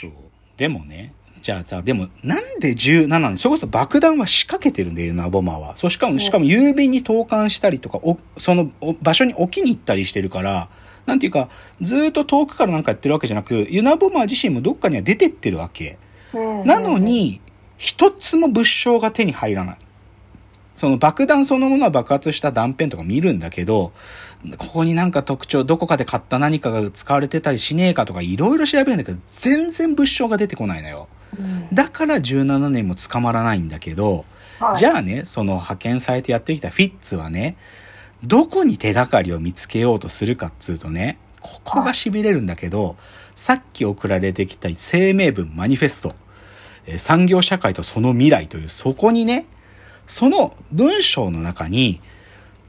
そう。でもね、じゃあさ、でもなんで17なのそれこそ爆弾は仕掛けてるんだよ、ナボマは。そう、しかも、しかも郵便に投函したりとか、お、その場所に置きに行ったりしてるから、なんていうか、ずっと遠くからなんかやってるわけじゃなく、ユナボマー自身もどっかには出てってるわけ。なのに、一つも物証が手に入らない。その爆弾そのものは爆発した断片とか見るんだけど、ここになんか特徴、どこかで買った何かが使われてたりしねえかとかいろいろ調べるんだけど、全然物証が出てこないのよ。だから17年も捕まらないんだけど、はい、じゃあね、その派遣されてやってきたフィッツはね、どこに手がかりを見つけようとするかっつうとね、ここが痺れるんだけど、さっき送られてきた声明文マニフェスト、産業社会とその未来という、そこにね、その文章の中に、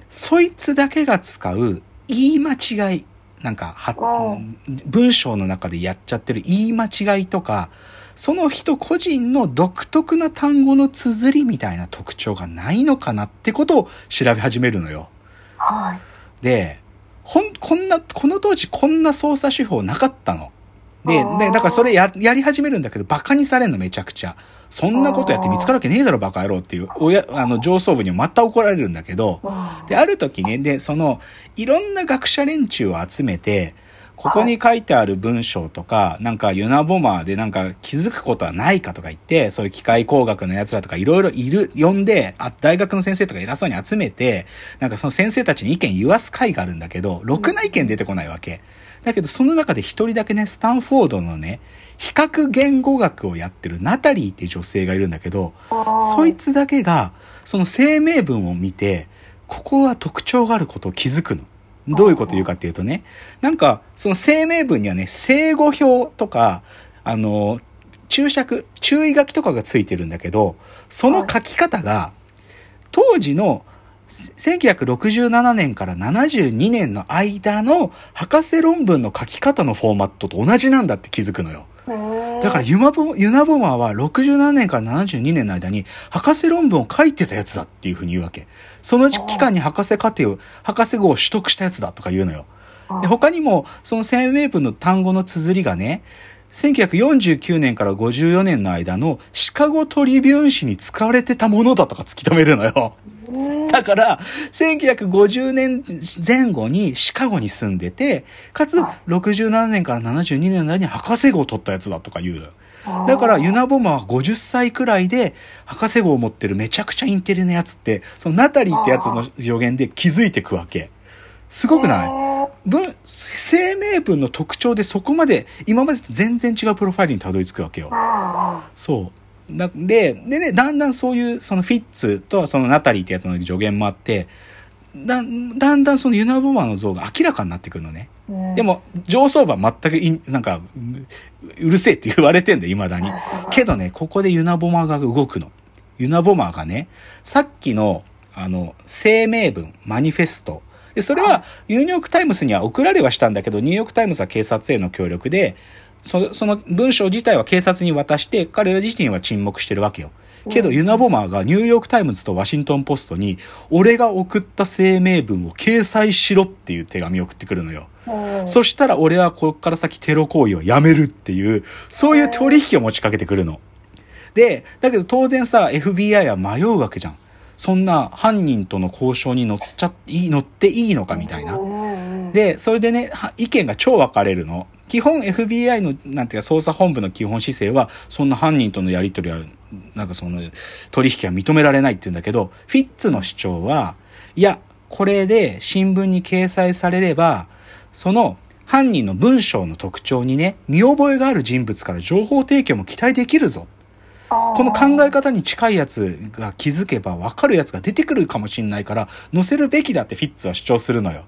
そいつだけが使う言い間違い、なんか、は、文章の中でやっちゃってる言い間違いとか、その人個人の独特な単語の綴りみたいな特徴がないのかなってことを調べ始めるのよ。はい。で、ほん、こんな、この当時こんな操作手法なかったの。で、で、だからそれや、やり始めるんだけど、馬鹿にされんのめちゃくちゃ。そんなことやって見つかるわけねえだろ、バカ野郎っていう、親、あの、上層部にはまた怒られるんだけど、で、ある時ね、で、その、いろんな学者連中を集めて、ここに書いてある文章とか、なんかユナボマーでなんか気づくことはないかとか言って、そういう機械工学の奴らとかいろいろいる、呼んで、あ、大学の先生とか偉そうに集めて、なんかその先生たちに意見言わす会があるんだけど、ろくな意見出てこないわけ。だけどその中で一人だけね、スタンフォードのね、比較言語学をやってるナタリーっていう女性がいるんだけど、そいつだけが、その声明文を見て、ここは特徴があることを気づくの。どういうこと言うかっていうとね、なんか、その声明文にはね、正語表とか、あの、注釈、注意書きとかがついてるんだけど、その書き方が、当時の1967年から72年の間の博士論文の書き方のフォーマットと同じなんだって気づくのよ。だからユマボ、ユナボマーは67年から72年の間に博士論文を書いてたやつだっていうふうに言うわけ。その期間に博士課程を、博士号を取得したやつだとか言うのよ。で他にも、その声明文の単語の綴りがね、1949年から54年の間のシカゴトリビューン誌に使われてたものだとか突き止めるのよ。だから、1950年前後にシカゴに住んでて、かつ67年から72年の間に博士号を取ったやつだとか言う。だから、ユナボマは50歳くらいで、博士号を持ってるめちゃくちゃインテリなやつって、そのナタリーってやつの助言で気づいてくわけ。すごくない？文、声明文の特徴でそこまで、今までと全然違うプロファイルにたどり着くわけよ。そう。で、でね、だんだんそういう、そのフィッツとそのナタリーってやつの助言もあって、だ、だんだんそのユナボマーの像が明らかになってくるのね。でも、上層部は全くい、なんか、うるせえって言われてんだよ、未だに。けどね、ここでユナボマーが動くの。ユナボマーがね、さっきの、あの、声明文、マニフェスト。で、それは、ニューヨークタイムズには送られはしたんだけど、ニューヨークタイムズは警察への協力で、そその文章自体は警察に渡して、彼ら自身は沈黙してるわけよ。けど、ユナボマーがニューヨークタイムズとワシントンポストに、俺が送った声明文を掲載しろっていう手紙を送ってくるのよ。そしたら俺はこっから先テロ行為をやめるっていう、そういう取引を持ちかけてくるの。で、だけど当然さ、FBI は迷うわけじゃん。そんな犯人との交渉に乗っちゃっていい、乗っていいのかみたいな。で、それでね、意見が超分かれるの。基本 FBI の、なんていうか、捜査本部の基本姿勢は、そんな犯人とのやり取りは、なんかその、取引は認められないって言うんだけど、フィッツの主張は、いや、これで新聞に掲載されれば、その犯人の文章の特徴にね、見覚えがある人物から情報提供も期待できるぞ。この考え方に近いやつが気づけば分かるやつが出てくるかもしんないから、載せるべきだってフィッツは主張するのよ。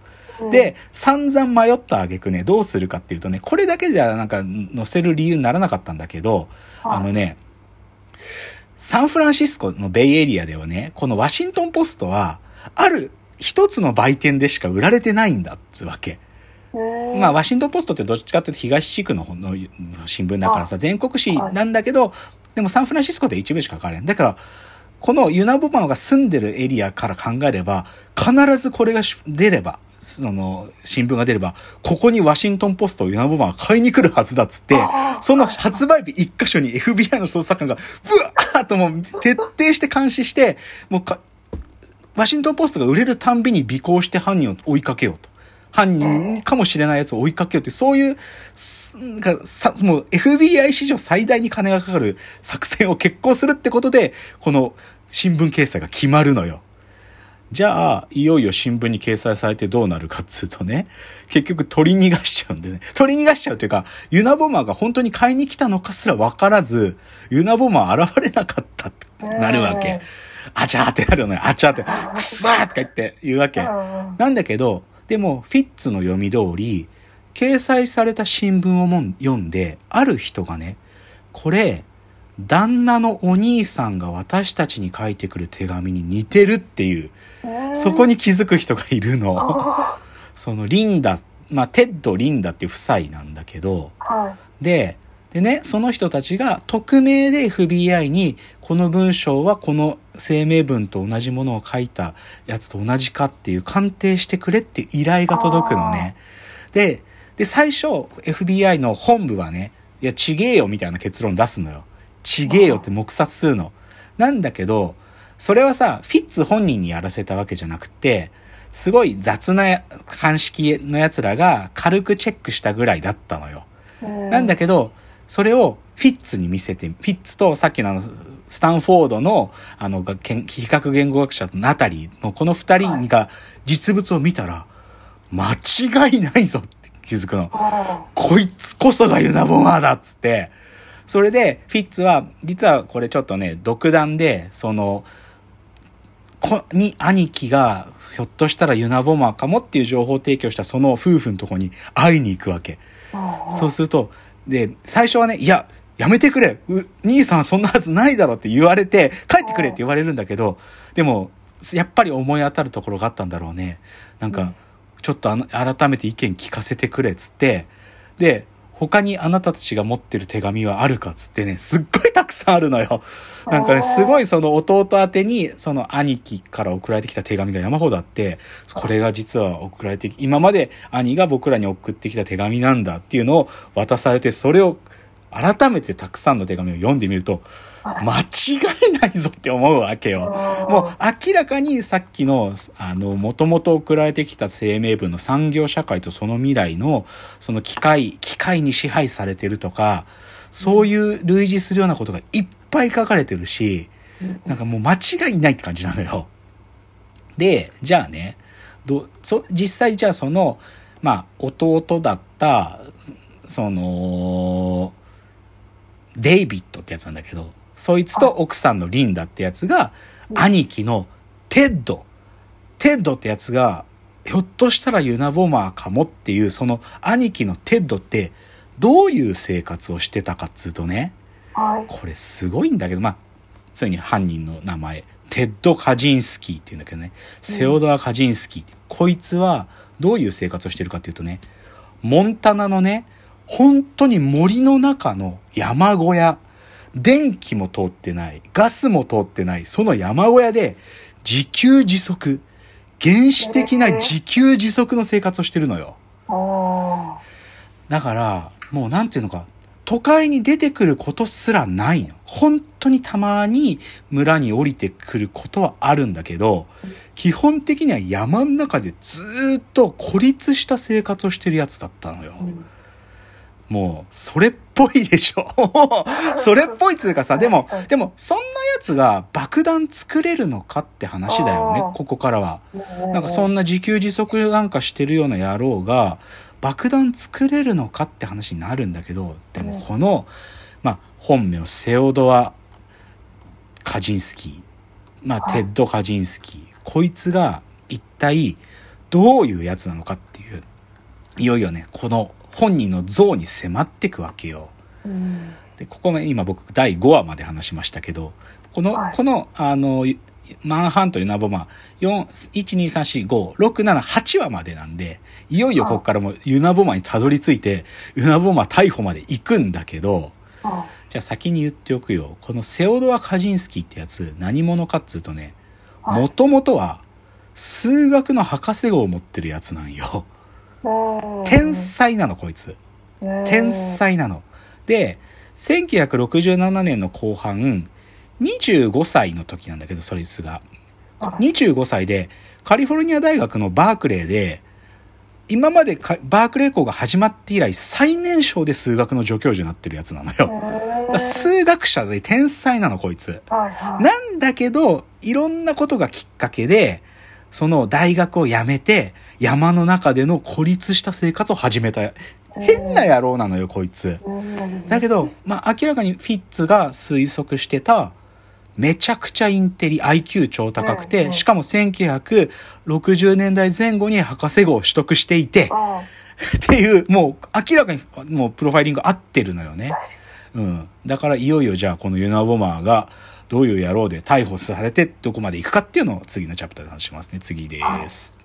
で、散々迷った挙句ね、どうするかっていうとね、これだけじゃなんか載せる理由にならなかったんだけど、あのね、サンフランシスコのベイエリアではね、このワシントンポストは、ある一つの売店でしか売られてないんだっつわけ。まあ、ワシントンポストってどっちかっていうと東地区のの新聞だからさ、全国紙なんだけど、でもサンフランシスコで一部しか書かれん。だから、このユナボマーが住んでるエリアから考えれば、必ずこれが出れば、その、新聞が出れば、ここにワシントンポストをユナボマーが買いに来るはずだっつって、その発売日一箇所に FBI の捜査官が、ブワーッともう徹底して監視して、もうか、ワシントンポストが売れるたんびに尾行して犯人を追いかけようと。犯人かもしれないやつを追いかけようって、そういう、なんかさ、もう FBI 史上最大に金がかかる作戦を決行するってことで、この新聞掲載が決まるのよ。じゃあ、いよいよ新聞に掲載されてどうなるかっつうとね、結局取り逃がしちゃうんでね。取り逃がしちゃうというか、ユナボマーが本当に買いに来たのかすら分からず、ユナボマー現れなかったってなるわけ。あちゃーってなるのよ。あちゃーって、くそーとか言って言うわけ。なんだけど、でも、フィッツの読み通り、掲載された新聞をも読んで、ある人がね、これ、旦那のお兄さんが私たちに書いてくる手紙に似てるっていう、そこに気づく人がいるの。そのリンダ、まあ、テッド・リンダっていう夫妻なんだけど、はい、で、でね、その人たちが匿名で FBI にこの文章はこの声明文と同じものを書いたやつと同じかっていう鑑定してくれっていう依頼が届くのね。で、で、最初 FBI の本部はね、いや、ちげえよみたいな結論出すのよ。ちげえよって黙殺するの。なんだけど、それはさ、フィッツ本人にやらせたわけじゃなくて、すごい雑な鑑識の奴らが軽くチェックしたぐらいだったのよ。なんだけど、それをフィッツに見せて、フィッツとさっきのあの、スタンフォードの、あの、比較言語学者とナタリーのこの二人が実物を見たら、間違いないぞって気づくの。こいつこそがユナボマーだっつって。それで、フィッツは、実はこれちょっとね、独断で、その、こ、に兄貴が、ひょっとしたらユナボマーかもっていう情報提供したその夫婦のとこに会いに行くわけ。そうすると、で、最初はね、いや、やめてくれ。兄さんそんなはずないだろって言われて、帰ってくれって言われるんだけど、でも、やっぱり思い当たるところがあったんだろうね。なんか、ちょっと改めて意見聞かせてくれっつって、で、他にあなたたちが持ってる手紙はあるかっつってね、すっごいたくさんあるのよ。なんかね、すごいその弟宛てに、その兄貴から送られてきた手紙が山ほどあって、これが実は送られてき、今まで兄が僕らに送ってきた手紙なんだっていうのを渡されて、それを改めてたくさんの手紙を読んでみると、間違いないぞって思うわけよ。もう明らかにさっきの、あの、もともと送られてきた声明文の産業社会とその未来の、その機械、機械に支配されてるとか、そういう類似するようなことがいっぱい書かれてるし、なんかもう間違いないって感じなのよ。で、じゃあね、ど、そ、実際じゃあその、まあ、弟だった、その、デイビッドってやつなんだけど、そいつと奥さんのリンダってやつが、兄貴のテッド。テッドってやつが、ひょっとしたらユナボマーかもっていう、その兄貴のテッドって、どういう生活をしてたかっつうとね、これすごいんだけど、まあ、ついに犯人の名前、テッド・カジンスキーっていうんだけどね、セオドア・カジンスキー。こいつはどういう生活をしてるかっていうとね、モンタナのね、本当に森の中の山小屋、電気も通ってない、ガスも通ってない、その山小屋で自給自足、原始的な自給自足の生活をしてるのよ。だから、もうなんていうのか、都会に出てくることすらないの。本当にたまに村に降りてくることはあるんだけど、基本的には山の中でずっと孤立した生活をしてるやつだったのよ。うんもう、それっぽいでしょ それっぽいっつうかさ、でも、でも、そんなやつが爆弾作れるのかって話だよね、ここからは。なんかそんな自給自足なんかしてるような野郎が、爆弾作れるのかって話になるんだけど、でもこの、まあ、本名、セオドア・カジンスキー。まあ、テッド・カジンスキー。こいつが一体どういうやつなのかっていう、いよいよね、この本人の像に迫っていくわけよ。うん、で、ここも今僕第5話まで話しましたけど、この、はい、この、あの、マンハントユナボマ、4、1、2、3、4、5、6、7、8話までなんで、いよいよここからもユナボマにたどり着いて、ユナボマ逮捕まで行くんだけど、じゃあ先に言っておくよ。このセオドア・カジンスキーってやつ、何者かっつうとね、はいもともとは、数学の博士号を持ってるやつなんよ。うん天才なの、こいつ。天才なの。で、1967年の後半、25歳の時なんだけど、そいつが。はい25歳で、カリフォルニア大学のバークレーで、今までかバークレー校が始まって以来最年少で数学の助教授になってるやつなのよ。数学者で天才なの、こいつ。なんだけど、いろんなことがきっかけで、その大学を辞めて、山の中での孤立した生活を始めた。変な野郎なのよ、こいつ。うんだけど、まあ、明らかにフィッツが推測してた、めちゃくちゃインテリ、IQ 超高くて、しかも1960年代前後に博士号を取得していて、あっていう、もう明らかにもうプロファイリング合ってるのよねうん。だからいよいよじゃあこのユナボマーがどういう野郎で逮捕されてどこまで行くかっていうのを次のチャプターで話しますね。次です。